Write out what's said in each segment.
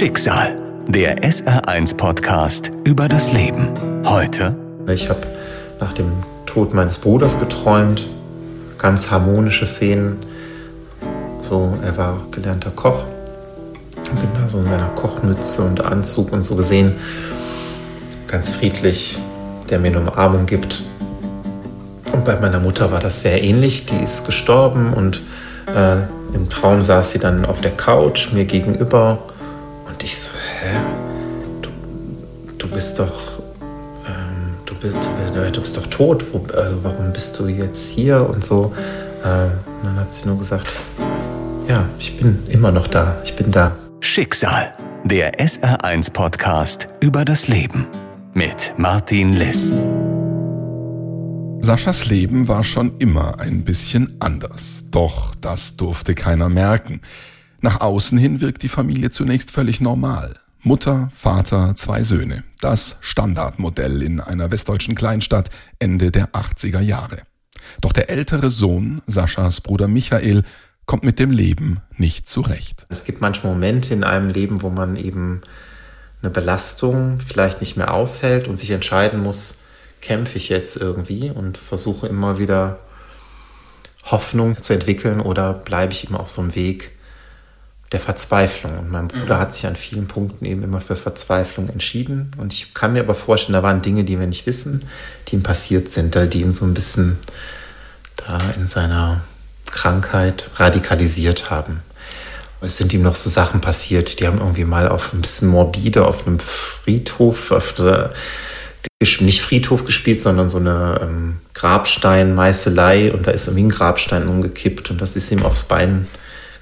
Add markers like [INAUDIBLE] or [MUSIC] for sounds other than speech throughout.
Schicksal, der SR1-Podcast über das Leben. Heute. Ich habe nach dem Tod meines Bruders geträumt. Ganz harmonische Szenen. So, er war gelernter Koch. Ich bin da so in seiner Kochmütze und Anzug und so gesehen. Ganz friedlich, der mir eine Umarmung gibt. Und bei meiner Mutter war das sehr ähnlich. Die ist gestorben und äh, im Traum saß sie dann auf der Couch mir gegenüber und ich so, hä? Du, du bist doch, ähm, du, bist, du, bist, doch tot. Wo, also warum bist du jetzt hier und so? Ähm, und dann hat sie nur gesagt, ja, ich bin immer noch da. Ich bin da. Schicksal, der SR1-Podcast über das Leben mit Martin Liss. Saschas Leben war schon immer ein bisschen anders. Doch das durfte keiner merken. Nach außen hin wirkt die Familie zunächst völlig normal. Mutter, Vater, zwei Söhne. Das Standardmodell in einer westdeutschen Kleinstadt Ende der 80er Jahre. Doch der ältere Sohn, Saschas Bruder Michael, kommt mit dem Leben nicht zurecht. Es gibt manchmal Momente in einem Leben, wo man eben eine Belastung vielleicht nicht mehr aushält und sich entscheiden muss, kämpfe ich jetzt irgendwie und versuche immer wieder Hoffnung zu entwickeln oder bleibe ich immer auf so einem Weg der Verzweiflung. Und mein Bruder mhm. hat sich an vielen Punkten eben immer für Verzweiflung entschieden. Und ich kann mir aber vorstellen, da waren Dinge, die wir nicht wissen, die ihm passiert sind, die ihn so ein bisschen da in seiner Krankheit radikalisiert haben. Es sind ihm noch so Sachen passiert, die haben irgendwie mal auf ein bisschen morbide auf einem Friedhof, auf der nicht Friedhof gespielt, sondern so eine ähm, Grabstein-Meißelei und da ist irgendwie ein Grabstein umgekippt und das ist ihm aufs Bein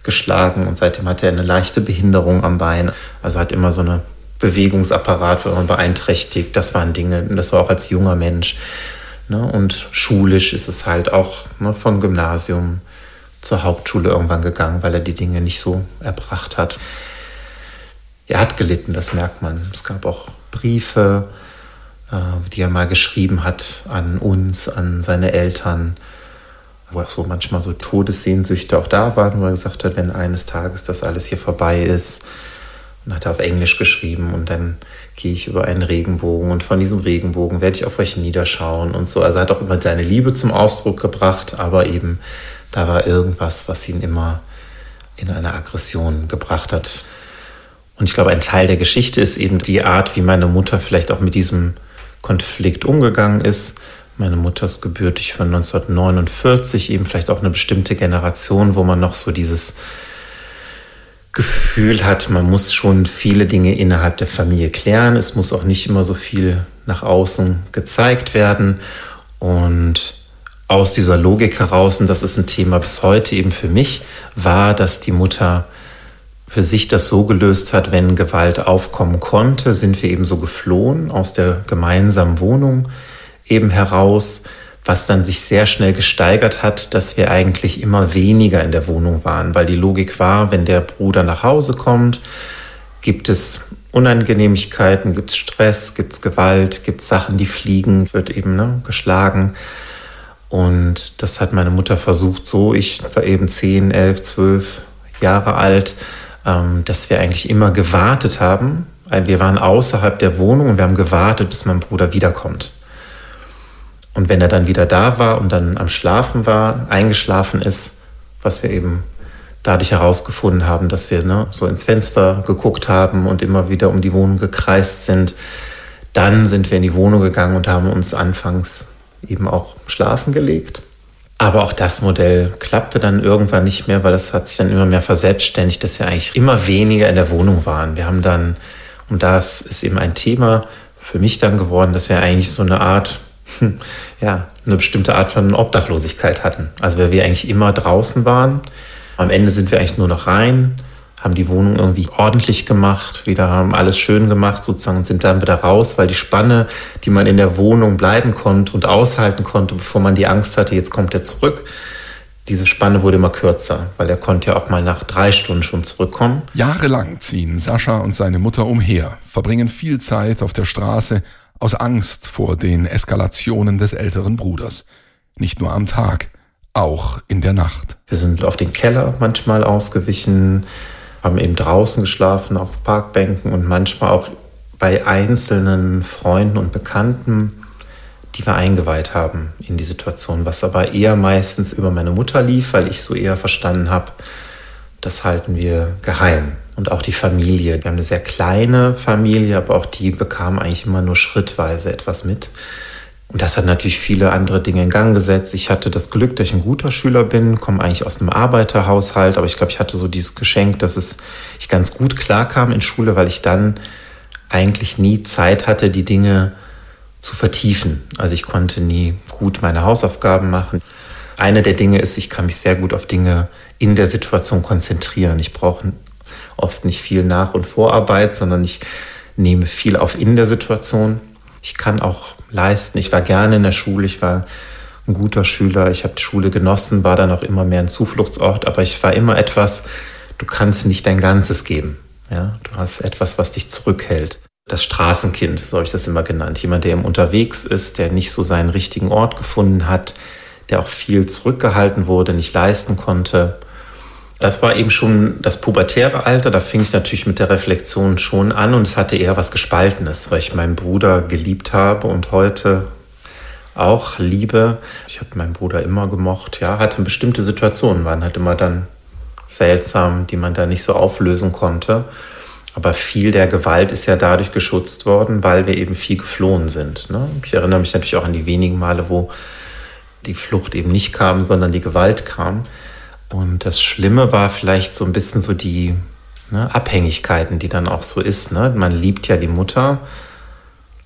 geschlagen und seitdem hat er eine leichte Behinderung am Bein. Also hat immer so eine Bewegungsapparat wenn man beeinträchtigt. Das waren Dinge, das war auch als junger Mensch. Ne? Und schulisch ist es halt auch ne, vom Gymnasium zur Hauptschule irgendwann gegangen, weil er die Dinge nicht so erbracht hat. Er hat gelitten, das merkt man. Es gab auch Briefe, äh, die er mal geschrieben hat an uns, an seine Eltern, wo auch so manchmal so Todessehnsüchte auch da waren, wo er gesagt hat, wenn eines Tages das alles hier vorbei ist, und hat er auf Englisch geschrieben und dann gehe ich über einen Regenbogen und von diesem Regenbogen werde ich auf euch niederschauen und so. Also er hat auch immer seine Liebe zum Ausdruck gebracht, aber eben da war irgendwas, was ihn immer in eine Aggression gebracht hat. Und ich glaube, ein Teil der Geschichte ist eben die Art, wie meine Mutter vielleicht auch mit diesem Konflikt umgegangen ist. Meine Mutter ist gebürtig von 1949, eben vielleicht auch eine bestimmte Generation, wo man noch so dieses Gefühl hat, man muss schon viele Dinge innerhalb der Familie klären. Es muss auch nicht immer so viel nach außen gezeigt werden. Und aus dieser Logik heraus, und das ist ein Thema bis heute eben für mich, war, dass die Mutter für sich das so gelöst hat, wenn Gewalt aufkommen konnte, sind wir eben so geflohen aus der gemeinsamen Wohnung eben heraus, was dann sich sehr schnell gesteigert hat, dass wir eigentlich immer weniger in der Wohnung waren, weil die Logik war, wenn der Bruder nach Hause kommt, gibt es Unangenehmigkeiten, gibt es Stress, gibt es Gewalt, gibt es Sachen, die fliegen, wird eben ne, geschlagen. Und das hat meine Mutter versucht so, ich war eben 10, 11, 12 Jahre alt, ähm, dass wir eigentlich immer gewartet haben. Wir waren außerhalb der Wohnung und wir haben gewartet, bis mein Bruder wiederkommt. Und wenn er dann wieder da war und dann am Schlafen war, eingeschlafen ist, was wir eben dadurch herausgefunden haben, dass wir ne, so ins Fenster geguckt haben und immer wieder um die Wohnung gekreist sind, dann sind wir in die Wohnung gegangen und haben uns anfangs eben auch schlafen gelegt. Aber auch das Modell klappte dann irgendwann nicht mehr, weil das hat sich dann immer mehr verselbstständigt, dass wir eigentlich immer weniger in der Wohnung waren. Wir haben dann, und das ist eben ein Thema für mich dann geworden, dass wir eigentlich so eine Art, hm, ja, eine bestimmte Art von Obdachlosigkeit hatten. Also weil wir eigentlich immer draußen waren. Am Ende sind wir eigentlich nur noch rein, haben die Wohnung irgendwie ordentlich gemacht, wieder haben alles schön gemacht sozusagen und sind dann wieder raus, weil die Spanne, die man in der Wohnung bleiben konnte und aushalten konnte, bevor man die Angst hatte, jetzt kommt er zurück, diese Spanne wurde immer kürzer, weil er konnte ja auch mal nach drei Stunden schon zurückkommen. Jahrelang ziehen Sascha und seine Mutter umher, verbringen viel Zeit auf der Straße aus Angst vor den Eskalationen des älteren Bruders. Nicht nur am Tag, auch in der Nacht. Wir sind auf den Keller manchmal ausgewichen, haben eben draußen geschlafen auf Parkbänken und manchmal auch bei einzelnen Freunden und Bekannten, die wir eingeweiht haben in die Situation, was aber eher meistens über meine Mutter lief, weil ich so eher verstanden habe, das halten wir geheim. Und auch die Familie. Wir haben eine sehr kleine Familie, aber auch die bekam eigentlich immer nur schrittweise etwas mit. Und das hat natürlich viele andere Dinge in Gang gesetzt. Ich hatte das Glück, dass ich ein guter Schüler bin, komme eigentlich aus einem Arbeiterhaushalt, aber ich glaube, ich hatte so dieses Geschenk, dass es ich ganz gut klarkam in Schule, weil ich dann eigentlich nie Zeit hatte, die Dinge zu vertiefen. Also ich konnte nie gut meine Hausaufgaben machen. Eine der Dinge ist, ich kann mich sehr gut auf Dinge in der Situation konzentrieren. Ich brauche oft nicht viel Nach- und Vorarbeit, sondern ich nehme viel auf in der Situation. Ich kann auch leisten. Ich war gerne in der Schule, ich war ein guter Schüler, ich habe die Schule genossen, war dann auch immer mehr ein Zufluchtsort, aber ich war immer etwas, du kannst nicht dein Ganzes geben. Ja? Du hast etwas, was dich zurückhält. Das Straßenkind, so habe ich das immer genannt. Jemand, der eben unterwegs ist, der nicht so seinen richtigen Ort gefunden hat, der auch viel zurückgehalten wurde, nicht leisten konnte. Das war eben schon das pubertäre Alter. Da fing ich natürlich mit der Reflexion schon an und es hatte eher was Gespaltenes, weil ich meinen Bruder geliebt habe und heute auch liebe. Ich habe meinen Bruder immer gemocht. Ja, hatte bestimmte Situationen, waren halt immer dann seltsam, die man da nicht so auflösen konnte. Aber viel der Gewalt ist ja dadurch geschützt worden, weil wir eben viel geflohen sind. Ne? Ich erinnere mich natürlich auch an die wenigen Male, wo die Flucht eben nicht kam, sondern die Gewalt kam. Und das Schlimme war vielleicht so ein bisschen so die ne, Abhängigkeiten, die dann auch so ist. Ne? Man liebt ja die Mutter,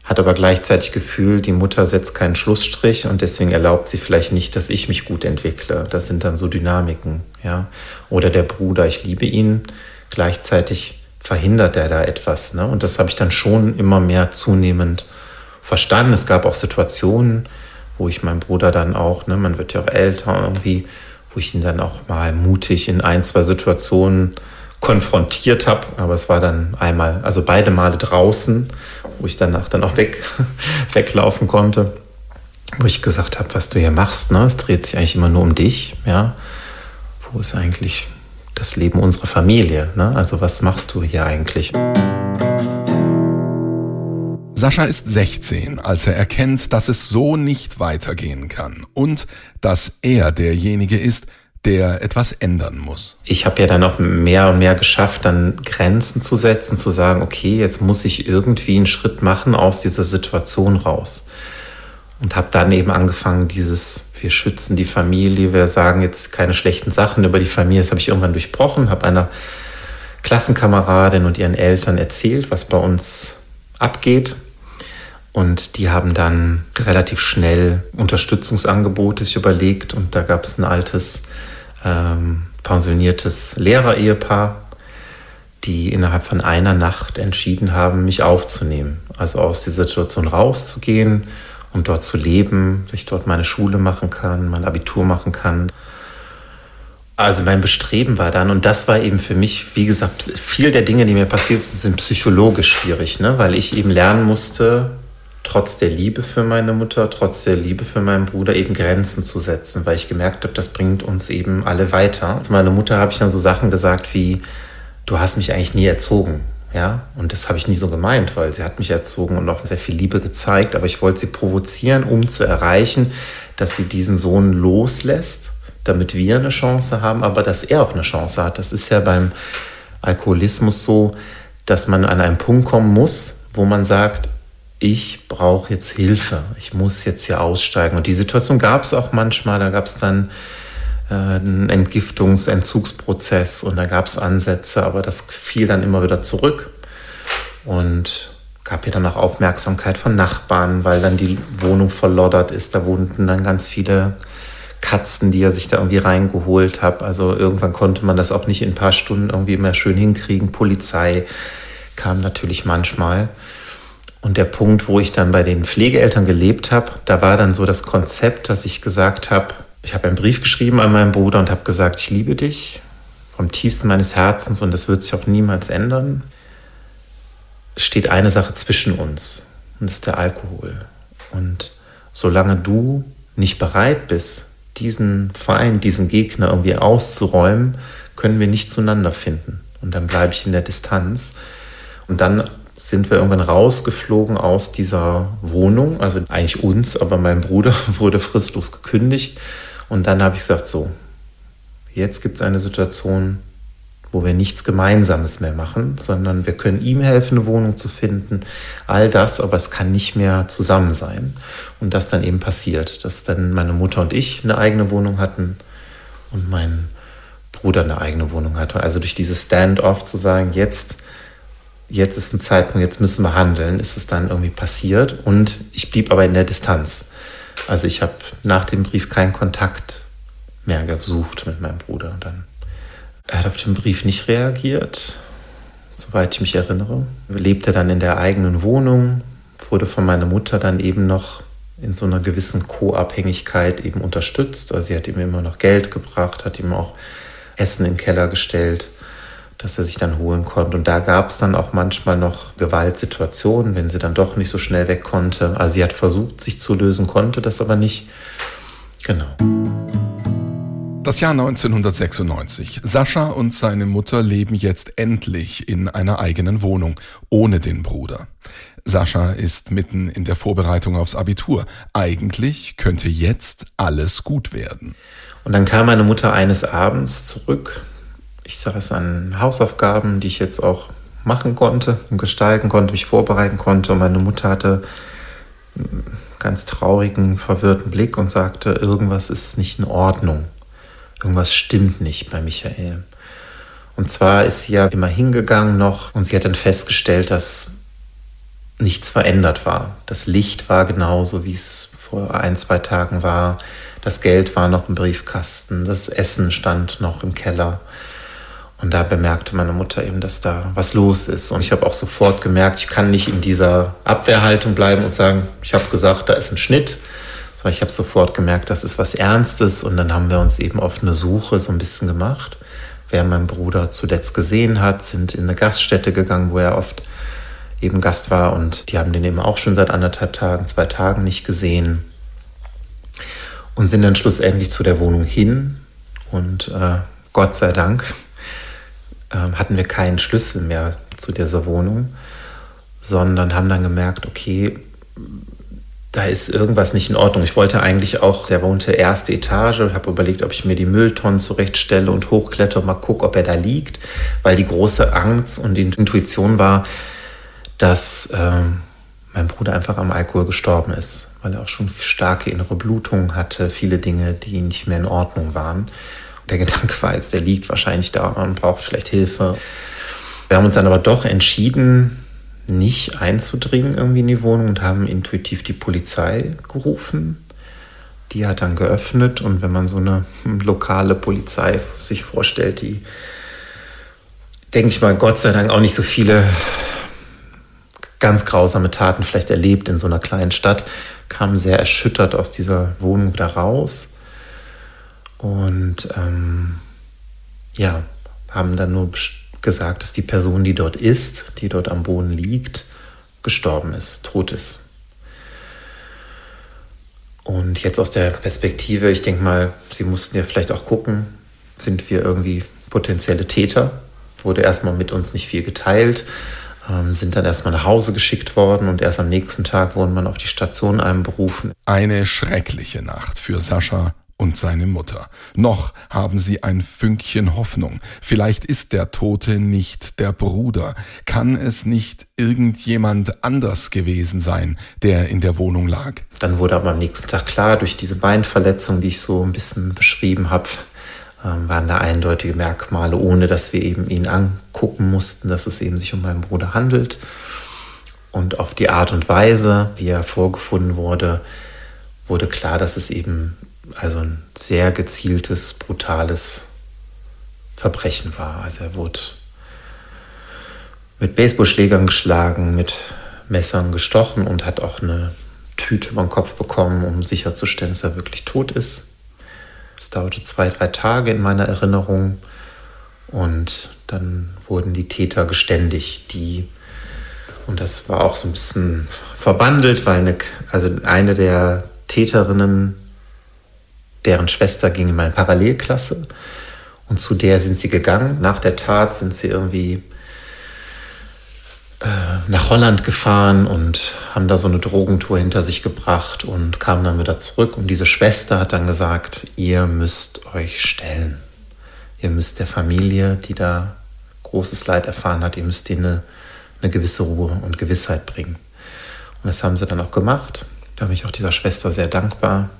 hat aber gleichzeitig Gefühl, die Mutter setzt keinen Schlussstrich und deswegen erlaubt sie vielleicht nicht, dass ich mich gut entwickle. Das sind dann so Dynamiken, ja. Oder der Bruder, ich liebe ihn, gleichzeitig verhindert er da etwas. Ne? Und das habe ich dann schon immer mehr zunehmend verstanden. Es gab auch Situationen, wo ich meinen Bruder dann auch, ne, man wird ja auch älter, irgendwie wo ich ihn dann auch mal mutig in ein, zwei Situationen konfrontiert habe. Aber es war dann einmal, also beide Male draußen, wo ich danach dann auch weg, [LAUGHS] weglaufen konnte. Wo ich gesagt habe, was du hier machst, ne? es dreht sich eigentlich immer nur um dich. Ja? Wo ist eigentlich das Leben unserer Familie? Ne? Also was machst du hier eigentlich? Sascha ist 16, als er erkennt, dass es so nicht weitergehen kann und dass er derjenige ist, der etwas ändern muss. Ich habe ja dann auch mehr und mehr geschafft, dann Grenzen zu setzen, zu sagen, okay, jetzt muss ich irgendwie einen Schritt machen aus dieser Situation raus. Und habe dann eben angefangen, dieses, wir schützen die Familie, wir sagen jetzt keine schlechten Sachen über die Familie, das habe ich irgendwann durchbrochen, habe einer Klassenkameradin und ihren Eltern erzählt, was bei uns abgeht und die haben dann relativ schnell Unterstützungsangebote sich überlegt und da gab es ein altes ähm, pensioniertes Lehrerehepaar, die innerhalb von einer Nacht entschieden haben, mich aufzunehmen. Also aus dieser Situation rauszugehen und dort zu leben, dass ich dort meine Schule machen kann, mein Abitur machen kann. Also mein Bestreben war dann, und das war eben für mich, wie gesagt, viel der Dinge, die mir passiert sind, sind psychologisch schwierig, ne? weil ich eben lernen musste, trotz der Liebe für meine Mutter, trotz der Liebe für meinen Bruder eben Grenzen zu setzen, weil ich gemerkt habe, das bringt uns eben alle weiter. Zu meiner Mutter habe ich dann so Sachen gesagt wie, du hast mich eigentlich nie erzogen. Ja, und das habe ich nie so gemeint, weil sie hat mich erzogen und auch sehr viel Liebe gezeigt, aber ich wollte sie provozieren, um zu erreichen, dass sie diesen Sohn loslässt, damit wir eine Chance haben, aber dass er auch eine Chance hat. Das ist ja beim Alkoholismus so, dass man an einen Punkt kommen muss, wo man sagt, ich brauche jetzt Hilfe, ich muss jetzt hier aussteigen. Und die Situation gab es auch manchmal, da gab es dann äh, einen Entgiftungs-, Entzugsprozess und da gab es Ansätze, aber das fiel dann immer wieder zurück und gab ja dann auch Aufmerksamkeit von Nachbarn, weil dann die Wohnung verloddert ist. Da wohnten dann ganz viele Katzen, die er sich da irgendwie reingeholt hat. Also irgendwann konnte man das auch nicht in ein paar Stunden irgendwie mehr schön hinkriegen. Polizei kam natürlich manchmal. Und der Punkt, wo ich dann bei den Pflegeeltern gelebt habe, da war dann so das Konzept, dass ich gesagt habe, ich habe einen Brief geschrieben an meinen Bruder und habe gesagt, ich liebe dich vom tiefsten meines Herzens und das wird sich auch niemals ändern. Es steht eine Sache zwischen uns und das ist der Alkohol. Und solange du nicht bereit bist, diesen Feind, diesen Gegner irgendwie auszuräumen, können wir nicht zueinander finden. und dann bleibe ich in der Distanz. Und dann sind wir irgendwann rausgeflogen aus dieser Wohnung, also eigentlich uns, aber mein Bruder [LAUGHS] wurde fristlos gekündigt. Und dann habe ich gesagt, so, jetzt gibt es eine Situation, wo wir nichts Gemeinsames mehr machen, sondern wir können ihm helfen, eine Wohnung zu finden. All das, aber es kann nicht mehr zusammen sein. Und das dann eben passiert, dass dann meine Mutter und ich eine eigene Wohnung hatten und mein Bruder eine eigene Wohnung hatte. Also durch dieses Stand-off zu sagen, jetzt, jetzt ist ein Zeitpunkt, jetzt müssen wir handeln, ist es dann irgendwie passiert. Und ich blieb aber in der Distanz. Also ich habe nach dem Brief keinen Kontakt mehr gesucht mit meinem Bruder. Dann er hat auf den Brief nicht reagiert, soweit ich mich erinnere. Er lebte dann in der eigenen Wohnung, wurde von meiner Mutter dann eben noch in so einer gewissen Co-Abhängigkeit eben unterstützt. Also sie hat ihm immer noch Geld gebracht, hat ihm auch Essen in den Keller gestellt, dass er sich dann holen konnte. Und da gab es dann auch manchmal noch Gewaltsituationen, wenn sie dann doch nicht so schnell weg konnte. Also sie hat versucht, sich zu lösen, konnte das aber nicht. Genau. Das Jahr 1996. Sascha und seine Mutter leben jetzt endlich in einer eigenen Wohnung, ohne den Bruder. Sascha ist mitten in der Vorbereitung aufs Abitur. Eigentlich könnte jetzt alles gut werden. Und dann kam meine Mutter eines Abends zurück. Ich saß an Hausaufgaben, die ich jetzt auch machen konnte und gestalten konnte, mich vorbereiten konnte. Und meine Mutter hatte einen ganz traurigen, verwirrten Blick und sagte, irgendwas ist nicht in Ordnung irgendwas stimmt nicht bei Michael. Und zwar ist sie ja immer hingegangen noch und sie hat dann festgestellt, dass nichts verändert war. Das Licht war genauso, wie es vor ein, zwei Tagen war. Das Geld war noch im Briefkasten. Das Essen stand noch im Keller. Und da bemerkte meine Mutter eben, dass da was los ist. Und ich habe auch sofort gemerkt, ich kann nicht in dieser Abwehrhaltung bleiben und sagen, ich habe gesagt, da ist ein Schnitt, sondern ich habe sofort gemerkt, das ist was Ernstes. Und dann haben wir uns eben auf eine Suche so ein bisschen gemacht. Wer meinen Bruder zuletzt gesehen hat, sind in eine Gaststätte gegangen, wo er oft eben Gast war. Und die haben den eben auch schon seit anderthalb Tagen, zwei Tagen nicht gesehen. Und sind dann schlussendlich zu der Wohnung hin. Und äh, Gott sei Dank hatten wir keinen Schlüssel mehr zu dieser Wohnung, sondern haben dann gemerkt, okay, da ist irgendwas nicht in Ordnung. Ich wollte eigentlich auch, der wohnte erste Etage habe überlegt, ob ich mir die Mülltonnen zurechtstelle und hochkletter und mal gucke, ob er da liegt, weil die große Angst und die Intuition war, dass äh, mein Bruder einfach am Alkohol gestorben ist, weil er auch schon starke innere Blutungen hatte, viele Dinge, die nicht mehr in Ordnung waren. Der Gedanke war jetzt, der liegt wahrscheinlich da und braucht vielleicht Hilfe. Wir haben uns dann aber doch entschieden, nicht einzudringen irgendwie in die Wohnung und haben intuitiv die Polizei gerufen. Die hat dann geöffnet und wenn man so eine lokale Polizei sich vorstellt, die, denke ich mal, Gott sei Dank auch nicht so viele ganz grausame Taten vielleicht erlebt in so einer kleinen Stadt, kam sehr erschüttert aus dieser Wohnung wieder raus und ähm, ja, haben dann nur gesagt, dass die Person, die dort ist, die dort am Boden liegt, gestorben ist, tot ist. Und jetzt aus der Perspektive, ich denke mal, Sie mussten ja vielleicht auch gucken, sind wir irgendwie potenzielle Täter? Wurde erstmal mit uns nicht viel geteilt, ähm, sind dann erstmal nach Hause geschickt worden und erst am nächsten Tag wurden man auf die Station einberufen. Eine schreckliche Nacht für Sascha und seine Mutter. Noch haben sie ein Fünkchen Hoffnung. Vielleicht ist der Tote nicht der Bruder. Kann es nicht irgendjemand anders gewesen sein, der in der Wohnung lag? Dann wurde aber am nächsten Tag klar, durch diese Beinverletzung, die ich so ein bisschen beschrieben habe, ähm, waren da eindeutige Merkmale, ohne dass wir eben ihn angucken mussten, dass es eben sich um meinen Bruder handelt. Und auf die Art und Weise, wie er vorgefunden wurde, wurde klar, dass es eben also ein sehr gezieltes, brutales Verbrechen war. Also er wurde mit Baseballschlägern geschlagen, mit Messern gestochen und hat auch eine Tüte über den Kopf bekommen, um sicherzustellen, dass er wirklich tot ist. Es dauerte zwei, drei Tage in meiner Erinnerung und dann wurden die Täter geständig, die und das war auch so ein bisschen verbandelt, weil eine, also eine der Täterinnen deren Schwester ging in meine Parallelklasse Und zu der sind sie gegangen. Nach der Tat sind sie irgendwie äh, nach Holland gefahren und haben da so eine Drogentour hinter sich gebracht und kamen dann wieder zurück. Und diese Schwester hat dann gesagt, ihr müsst euch stellen. Ihr müsst der Familie, die da großes Leid erfahren hat, ihr müsst ihnen eine, eine gewisse Ruhe und Gewissheit bringen. Und das haben sie dann auch gemacht. Da bin ich auch dieser Schwester sehr dankbar,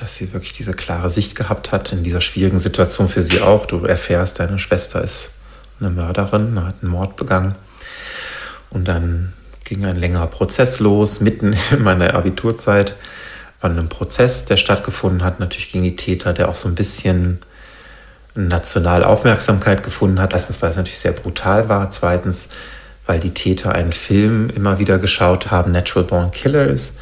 dass sie wirklich diese klare Sicht gehabt hat in dieser schwierigen Situation für sie auch. Du erfährst, deine Schwester ist eine Mörderin, hat einen Mord begangen. Und dann ging ein längerer Prozess los, mitten [LAUGHS] in meiner Abiturzeit an einem Prozess, der stattgefunden hat, natürlich gegen die Täter, der auch so ein bisschen national Aufmerksamkeit gefunden hat. Erstens, weil es natürlich sehr brutal war. Zweitens, weil die Täter einen Film immer wieder geschaut haben, Natural Born Killers,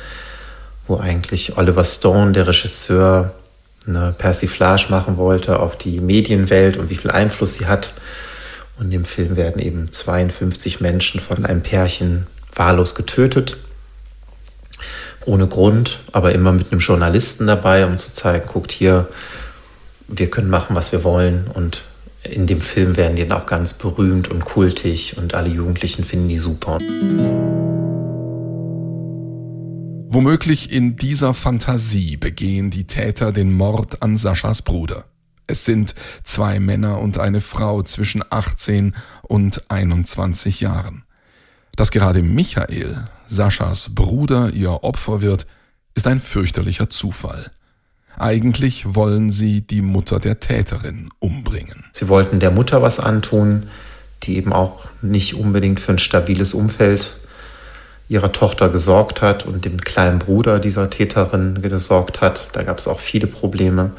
wo eigentlich Oliver Stone, der Regisseur, eine Persiflage machen wollte auf die Medienwelt und wie viel Einfluss sie hat und im Film werden eben 52 Menschen von einem Pärchen wahllos getötet. Ohne Grund, aber immer mit einem Journalisten dabei, um zu zeigen, guckt hier, wir können machen, was wir wollen. Und in dem Film werden die dann auch ganz berühmt und kultig und alle Jugendlichen finden die super. Womöglich in dieser Fantasie begehen die Täter den Mord an Saschas Bruder. Es sind zwei Männer und eine Frau zwischen 18 und 21 Jahren. Dass gerade Michael, Saschas Bruder, ihr Opfer wird, ist ein fürchterlicher Zufall. Eigentlich wollen sie die Mutter der Täterin umbringen. Sie wollten der Mutter was antun, die eben auch nicht unbedingt für ein stabiles Umfeld ihrer Tochter gesorgt hat und dem kleinen Bruder dieser Täterin gesorgt hat. Da gab es auch viele Probleme.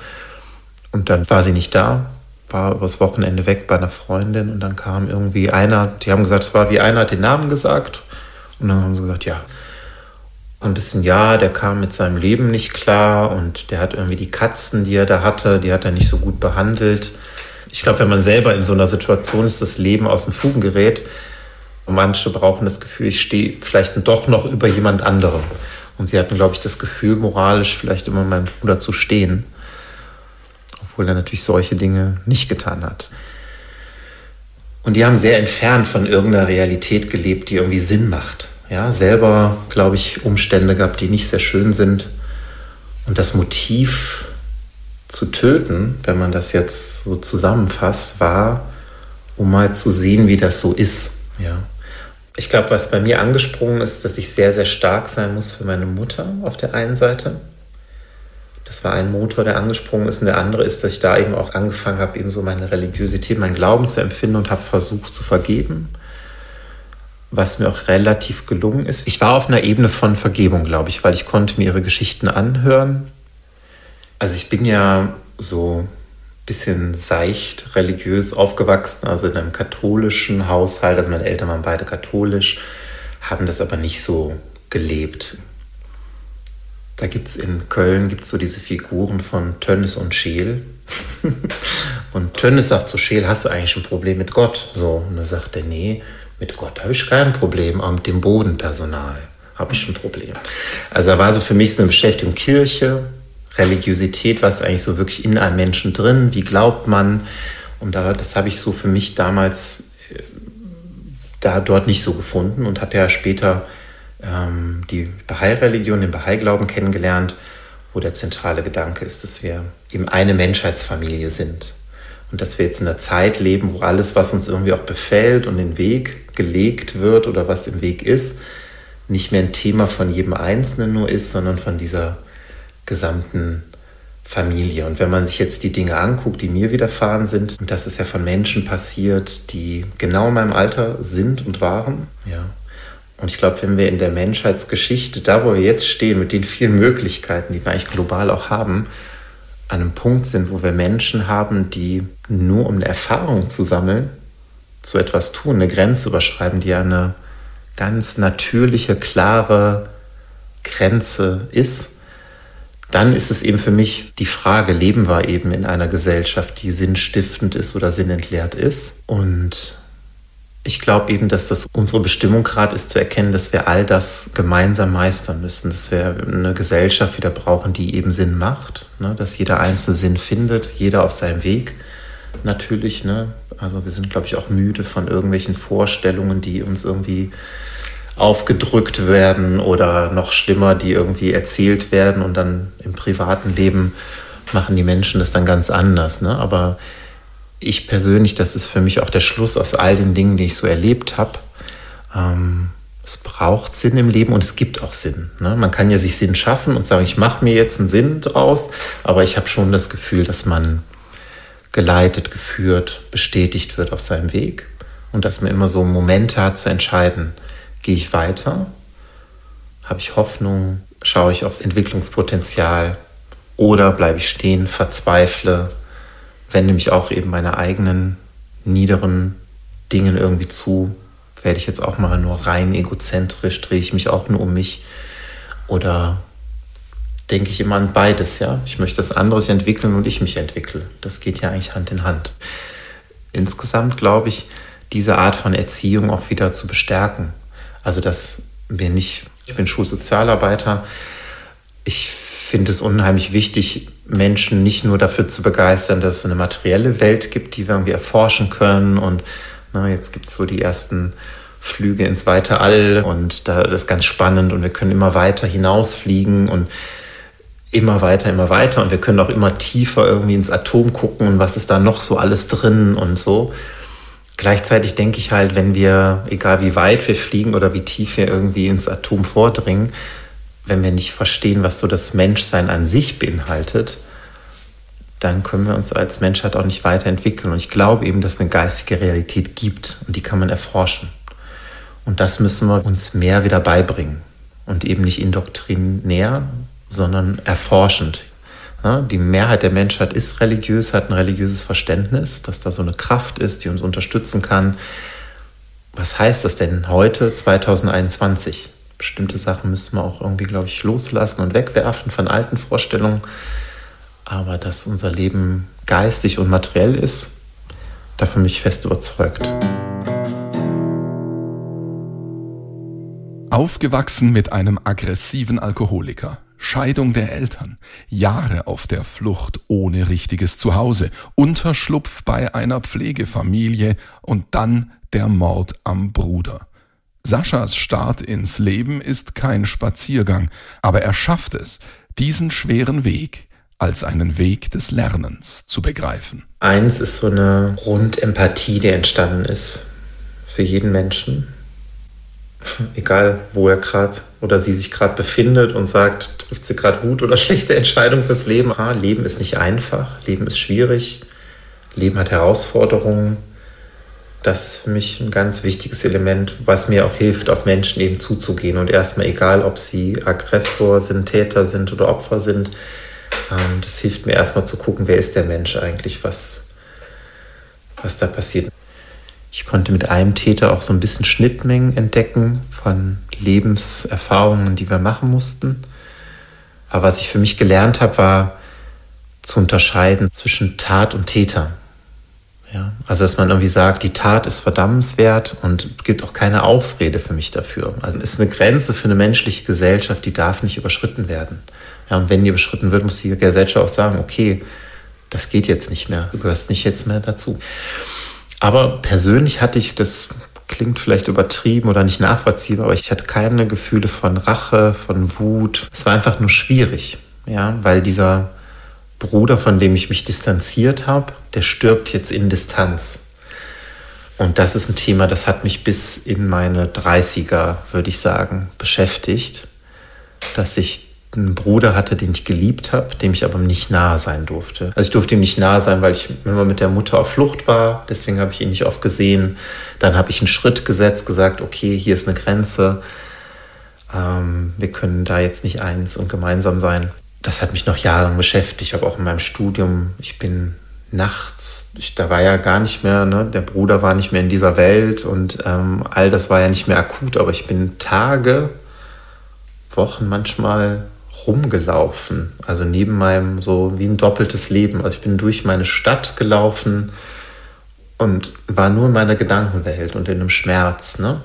Und dann war sie nicht da, war übers Wochenende weg bei einer Freundin und dann kam irgendwie einer, die haben gesagt, es war wie einer hat den Namen gesagt und dann haben sie gesagt, ja. So ein bisschen, ja, der kam mit seinem Leben nicht klar und der hat irgendwie die Katzen, die er da hatte, die hat er nicht so gut behandelt. Ich glaube, wenn man selber in so einer Situation ist, das Leben aus dem Fugen gerät, manche brauchen das Gefühl, ich stehe vielleicht doch noch über jemand anderem. Und sie hatten, glaube ich, das Gefühl, moralisch vielleicht immer meinem Bruder zu stehen obwohl er natürlich solche Dinge nicht getan hat. Und die haben sehr entfernt von irgendeiner Realität gelebt, die irgendwie Sinn macht. Ja, selber, glaube ich, Umstände gehabt, die nicht sehr schön sind. Und das Motiv zu töten, wenn man das jetzt so zusammenfasst, war, um mal zu sehen, wie das so ist. Ja. Ich glaube, was bei mir angesprungen ist, dass ich sehr, sehr stark sein muss für meine Mutter auf der einen Seite das war ein Motor, der angesprungen ist. Und der andere ist, dass ich da eben auch angefangen habe, eben so meine Religiosität, meinen Glauben zu empfinden und habe versucht zu vergeben. Was mir auch relativ gelungen ist. Ich war auf einer Ebene von Vergebung, glaube ich, weil ich konnte mir ihre Geschichten anhören. Also ich bin ja so bisschen seicht religiös aufgewachsen, also in einem katholischen Haushalt. Also meine Eltern waren beide katholisch, haben das aber nicht so gelebt. Da gibt es in Köln gibt's so diese Figuren von Tönnes und Scheel. [LAUGHS] und Tönnes sagt zu Scheel, hast du eigentlich ein Problem mit Gott? So, und dann sagt er, nee, mit Gott habe ich kein Problem, aber mit dem Bodenpersonal habe ich ein Problem. Also da war so für mich so eine Beschäftigung Kirche, Religiosität, was eigentlich so wirklich in einem Menschen drin, wie glaubt man? Und da, das habe ich so für mich damals äh, da dort nicht so gefunden und habe ja später ähm, die Bahai-Religion, den Bahai-Glauben kennengelernt, wo der zentrale Gedanke ist, dass wir eben eine Menschheitsfamilie sind. Und dass wir jetzt in einer Zeit leben, wo alles, was uns irgendwie auch befällt und den Weg gelegt wird oder was im Weg ist, nicht mehr ein Thema von jedem Einzelnen nur ist, sondern von dieser gesamten Familie. Und wenn man sich jetzt die Dinge anguckt, die mir widerfahren sind, und das ist ja von Menschen passiert, die genau in meinem Alter sind und waren, ja, und ich glaube, wenn wir in der Menschheitsgeschichte, da wo wir jetzt stehen, mit den vielen Möglichkeiten, die wir eigentlich global auch haben, an einem Punkt sind, wo wir Menschen haben, die nur um eine Erfahrung zu sammeln, zu etwas tun, eine Grenze überschreiben, die ja eine ganz natürliche, klare Grenze ist, dann ist es eben für mich die Frage, leben wir eben in einer Gesellschaft, die sinnstiftend ist oder sinnentleert ist? Und ich glaube eben, dass das unsere Bestimmung gerade ist, zu erkennen, dass wir all das gemeinsam meistern müssen, dass wir eine Gesellschaft wieder brauchen, die eben Sinn macht, ne? dass jeder einzelne Sinn findet, jeder auf seinem Weg natürlich. Ne? Also wir sind, glaube ich, auch müde von irgendwelchen Vorstellungen, die uns irgendwie aufgedrückt werden oder noch schlimmer, die irgendwie erzählt werden und dann im privaten Leben machen die Menschen das dann ganz anders. Ne? Aber ich persönlich, das ist für mich auch der Schluss aus all den Dingen, die ich so erlebt habe. Ähm, es braucht Sinn im Leben und es gibt auch Sinn. Ne? Man kann ja sich Sinn schaffen und sagen, ich mache mir jetzt einen Sinn draus, aber ich habe schon das Gefühl, dass man geleitet, geführt, bestätigt wird auf seinem Weg und dass man immer so Momente hat zu entscheiden, gehe ich weiter, habe ich Hoffnung, schaue ich aufs Entwicklungspotenzial oder bleibe ich stehen, verzweifle, wende mich auch eben meine eigenen niederen Dingen irgendwie zu, werde ich jetzt auch mal nur rein egozentrisch, drehe ich mich auch nur um mich oder denke ich immer an beides, ja. Ich möchte das andere sich entwickeln und ich mich entwickle. Das geht ja eigentlich Hand in Hand. Insgesamt glaube ich, diese Art von Erziehung auch wieder zu bestärken. Also, dass wir nicht, ich bin Schulsozialarbeiter, ich finde es unheimlich wichtig, Menschen nicht nur dafür zu begeistern, dass es eine materielle Welt gibt, die wir irgendwie erforschen können. Und na, jetzt gibt es so die ersten Flüge ins weite All und da das ist ganz spannend und wir können immer weiter hinausfliegen und immer weiter, immer weiter und wir können auch immer tiefer irgendwie ins Atom gucken und was ist da noch so alles drin und so. Gleichzeitig denke ich halt, wenn wir, egal wie weit wir fliegen oder wie tief wir irgendwie ins Atom vordringen, wenn wir nicht verstehen, was so das Menschsein an sich beinhaltet, dann können wir uns als Menschheit auch nicht weiterentwickeln. Und ich glaube eben, dass es eine geistige Realität gibt und die kann man erforschen. Und das müssen wir uns mehr wieder beibringen und eben nicht indoktrinär, sondern erforschend. Ja, die Mehrheit der Menschheit ist religiös, hat ein religiöses Verständnis, dass da so eine Kraft ist, die uns unterstützen kann. Was heißt das denn heute, 2021? bestimmte Sachen müssen wir auch irgendwie, glaube ich, loslassen und wegwerfen von alten Vorstellungen. Aber dass unser Leben geistig und materiell ist, davon bin ich fest überzeugt. Aufgewachsen mit einem aggressiven Alkoholiker, Scheidung der Eltern, Jahre auf der Flucht ohne richtiges Zuhause, Unterschlupf bei einer Pflegefamilie und dann der Mord am Bruder. Saschas Start ins Leben ist kein Spaziergang, aber er schafft es, diesen schweren Weg als einen Weg des Lernens zu begreifen. Eins ist so eine Grundempathie, die entstanden ist für jeden Menschen, egal wo er gerade oder sie sich gerade befindet und sagt, trifft sie gerade gut oder [LAUGHS] schlechte Entscheidung fürs Leben. Leben ist nicht einfach, Leben ist schwierig, Leben hat Herausforderungen das ist für mich ein ganz wichtiges Element, was mir auch hilft, auf Menschen eben zuzugehen und erstmal egal, ob sie Aggressor sind, Täter sind oder Opfer sind, ähm, das hilft mir erstmal zu gucken, wer ist der Mensch eigentlich, was, was da passiert. Ich konnte mit einem Täter auch so ein bisschen Schnittmengen entdecken von Lebenserfahrungen, die wir machen mussten. Aber was ich für mich gelernt habe, war zu unterscheiden zwischen Tat und Täter. Ja, also dass man irgendwie sagt, die Tat ist verdammenswert und gibt auch keine Ausrede für mich dafür. Also ist eine Grenze für eine menschliche Gesellschaft, die darf nicht überschritten werden. Ja, und wenn die überschritten wird, muss die Gesellschaft auch sagen, okay, das geht jetzt nicht mehr, du gehörst nicht jetzt mehr dazu. Aber persönlich hatte ich, das klingt vielleicht übertrieben oder nicht nachvollziehbar, aber ich hatte keine Gefühle von Rache, von Wut. Es war einfach nur schwierig, ja, weil dieser Bruder, von dem ich mich distanziert habe, der stirbt jetzt in Distanz. Und das ist ein Thema, das hat mich bis in meine 30er, würde ich sagen, beschäftigt, dass ich einen Bruder hatte, den ich geliebt habe, dem ich aber nicht nahe sein durfte. Also ich durfte ihm nicht nahe sein, weil ich immer mit der Mutter auf Flucht war, deswegen habe ich ihn nicht oft gesehen. Dann habe ich einen Schritt gesetzt, gesagt, okay, hier ist eine Grenze, ähm, wir können da jetzt nicht eins und gemeinsam sein das hat mich noch jahrelang beschäftigt, aber auch in meinem Studium. Ich bin nachts, ich, da war ja gar nicht mehr, ne, der Bruder war nicht mehr in dieser Welt und ähm, all das war ja nicht mehr akut, aber ich bin Tage, Wochen manchmal rumgelaufen, also neben meinem so wie ein doppeltes Leben. Also ich bin durch meine Stadt gelaufen und war nur in meiner Gedankenwelt und in einem Schmerz, ne?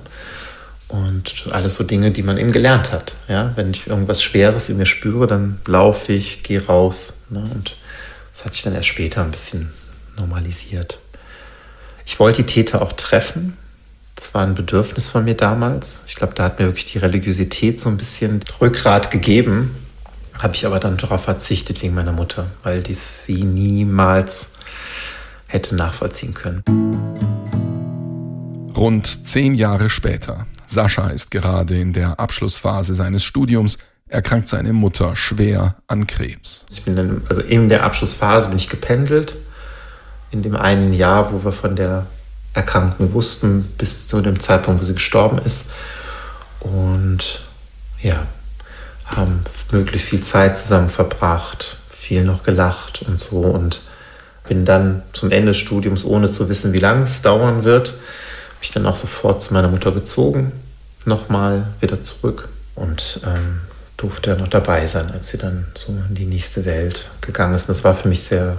Und alles so Dinge, die man eben gelernt hat. Ja? Wenn ich irgendwas Schweres in mir spüre, dann laufe ich, gehe raus. Ne? Und das hat sich dann erst später ein bisschen normalisiert. Ich wollte die Täter auch treffen. Das war ein Bedürfnis von mir damals. Ich glaube, da hat mir wirklich die Religiosität so ein bisschen Rückgrat gegeben. Habe ich aber dann darauf verzichtet wegen meiner Mutter, weil die sie niemals hätte nachvollziehen können. Rund zehn Jahre später. Sascha ist gerade in der Abschlussphase seines Studiums, erkrankt seine Mutter schwer an Krebs. Ich bin dann, also in der Abschlussphase bin ich gependelt. In dem einen Jahr, wo wir von der Erkrankung wussten, bis zu dem Zeitpunkt, wo sie gestorben ist. Und ja, haben möglichst viel Zeit zusammen verbracht, viel noch gelacht und so. Und bin dann zum Ende des Studiums, ohne zu wissen, wie lange es dauern wird, mich dann auch sofort zu meiner Mutter gezogen, nochmal wieder zurück und ähm, durfte ja noch dabei sein, als sie dann so in die nächste Welt gegangen ist. Und das war für mich sehr,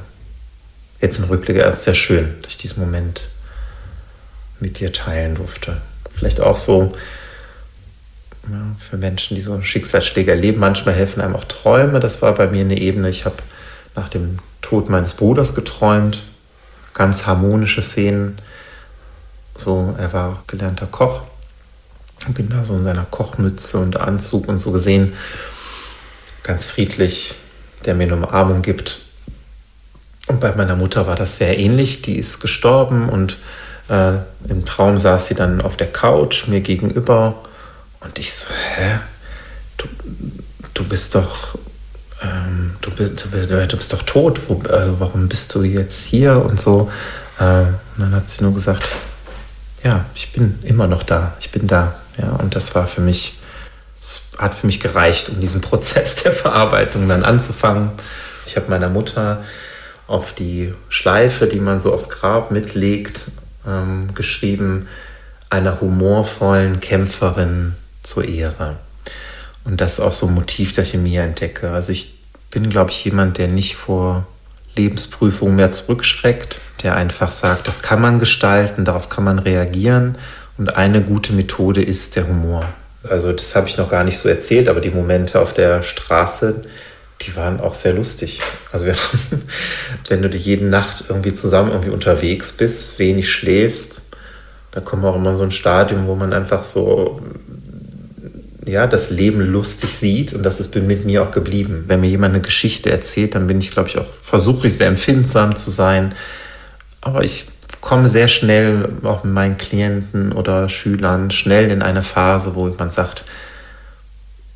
jetzt im Rückblick, sehr schön, dass ich diesen Moment mit dir teilen durfte. Vielleicht auch so ja, für Menschen, die so Schicksalsschläge erleben. Manchmal helfen einem auch Träume. Das war bei mir eine Ebene. Ich habe nach dem Tod meines Bruders geträumt. Ganz harmonische Szenen so, er war gelernter Koch. Ich bin da so in seiner Kochmütze und Anzug und so gesehen, ganz friedlich, der mir eine Umarmung gibt. Und bei meiner Mutter war das sehr ähnlich. Die ist gestorben und äh, im Traum saß sie dann auf der Couch mir gegenüber. Und ich so, hä? Du, du bist doch, ähm, du, bist, du, bist doch tot. Wo, also warum bist du jetzt hier und so? Äh, und dann hat sie nur gesagt, ja, ich bin immer noch da, ich bin da. Ja, und das war für mich, hat für mich gereicht, um diesen [LAUGHS] Prozess der Verarbeitung dann anzufangen. Ich habe meiner Mutter auf die Schleife, die man so aufs Grab mitlegt, ähm, geschrieben, einer humorvollen Kämpferin zur Ehre. Und das ist auch so ein Motiv, das ich in mir entdecke. Also ich bin, glaube ich, jemand, der nicht vor Lebensprüfungen mehr zurückschreckt, der einfach sagt, das kann man gestalten, darauf kann man reagieren. Und eine gute Methode ist der Humor. Also das habe ich noch gar nicht so erzählt, aber die Momente auf der Straße, die waren auch sehr lustig. Also [LAUGHS] wenn du jede Nacht irgendwie zusammen irgendwie unterwegs bist, wenig schläfst, da kommen auch immer so ein Stadium, wo man einfach so ja, das Leben lustig sieht und das ist mit mir auch geblieben. Wenn mir jemand eine Geschichte erzählt, dann bin ich, glaube ich, auch, versuche ich sehr empfindsam zu sein, aber ich komme sehr schnell auch mit meinen Klienten oder Schülern schnell in eine Phase, wo man sagt,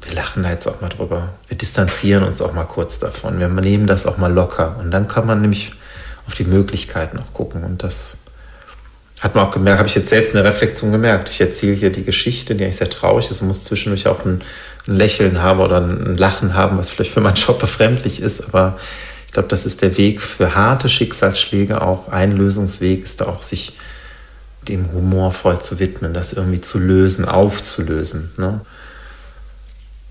wir lachen da jetzt auch mal drüber. Wir distanzieren uns auch mal kurz davon. Wir nehmen das auch mal locker. Und dann kann man nämlich auf die Möglichkeiten auch gucken. Und das hat man auch gemerkt, habe ich jetzt selbst in der Reflexion gemerkt. Ich erzähle hier die Geschichte, die eigentlich sehr traurig ist. Man muss zwischendurch auch ein, ein Lächeln haben oder ein Lachen haben, was vielleicht für meinen [LAUGHS] Job befremdlich ist. Aber ich glaube, das ist der Weg für harte Schicksalsschläge auch. Ein Lösungsweg ist auch, sich dem humorvoll zu widmen, das irgendwie zu lösen, aufzulösen. Ne?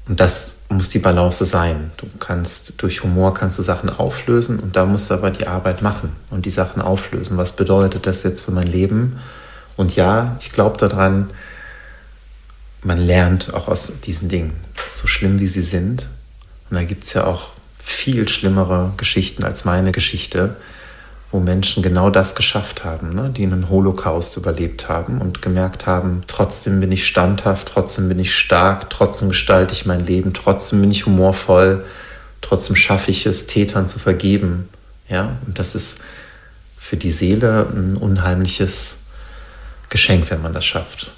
Und das muss die Balance sein. Du kannst durch Humor kannst du Sachen auflösen und da musst du aber die Arbeit machen und die Sachen auflösen. Was bedeutet das jetzt für mein Leben? Und ja, ich glaube daran, man lernt auch aus diesen Dingen, so schlimm wie sie sind. Und da gibt es ja auch viel schlimmere Geschichten als meine Geschichte, wo Menschen genau das geschafft haben, ne? die einen Holocaust überlebt haben und gemerkt haben, trotzdem bin ich standhaft, trotzdem bin ich stark, trotzdem gestalte ich mein Leben, trotzdem bin ich humorvoll, trotzdem schaffe ich es, Tätern zu vergeben. Ja? Und das ist für die Seele ein unheimliches Geschenk, wenn man das schafft.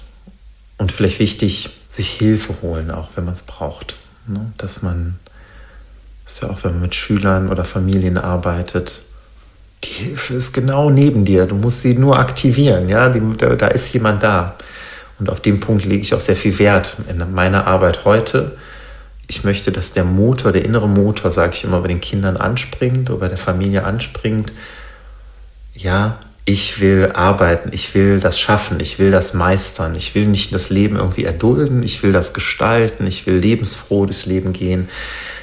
Und vielleicht wichtig, sich Hilfe holen, auch wenn man es braucht. Ne? Dass man das ist ja auch, wenn man mit Schülern oder Familien arbeitet. Die Hilfe ist genau neben dir. Du musst sie nur aktivieren. Ja, die, da, da ist jemand da. Und auf dem Punkt lege ich auch sehr viel Wert in meiner Arbeit heute. Ich möchte, dass der Motor, der innere Motor, sage ich immer, bei den Kindern anspringt oder bei der Familie anspringt. Ja, ich will arbeiten, ich will das schaffen, ich will das meistern, ich will nicht das Leben irgendwie erdulden, ich will das gestalten, ich will lebensfroh durchs Leben gehen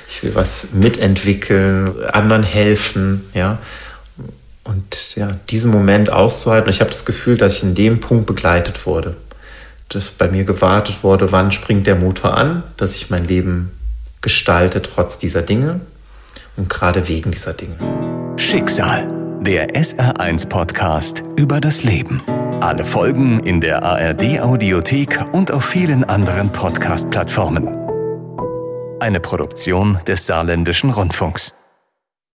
ich will was mitentwickeln, anderen helfen, ja. Und ja, diesen Moment auszuhalten. Ich habe das Gefühl, dass ich in dem Punkt begleitet wurde. Dass bei mir gewartet wurde, wann springt der Motor an, dass ich mein Leben gestalte trotz dieser Dinge und gerade wegen dieser Dinge. Schicksal Der SR1 Podcast über das Leben. Alle Folgen in der ARD Audiothek und auf vielen anderen Podcast-Plattformen. Eine Produktion des Saarländischen Rundfunks.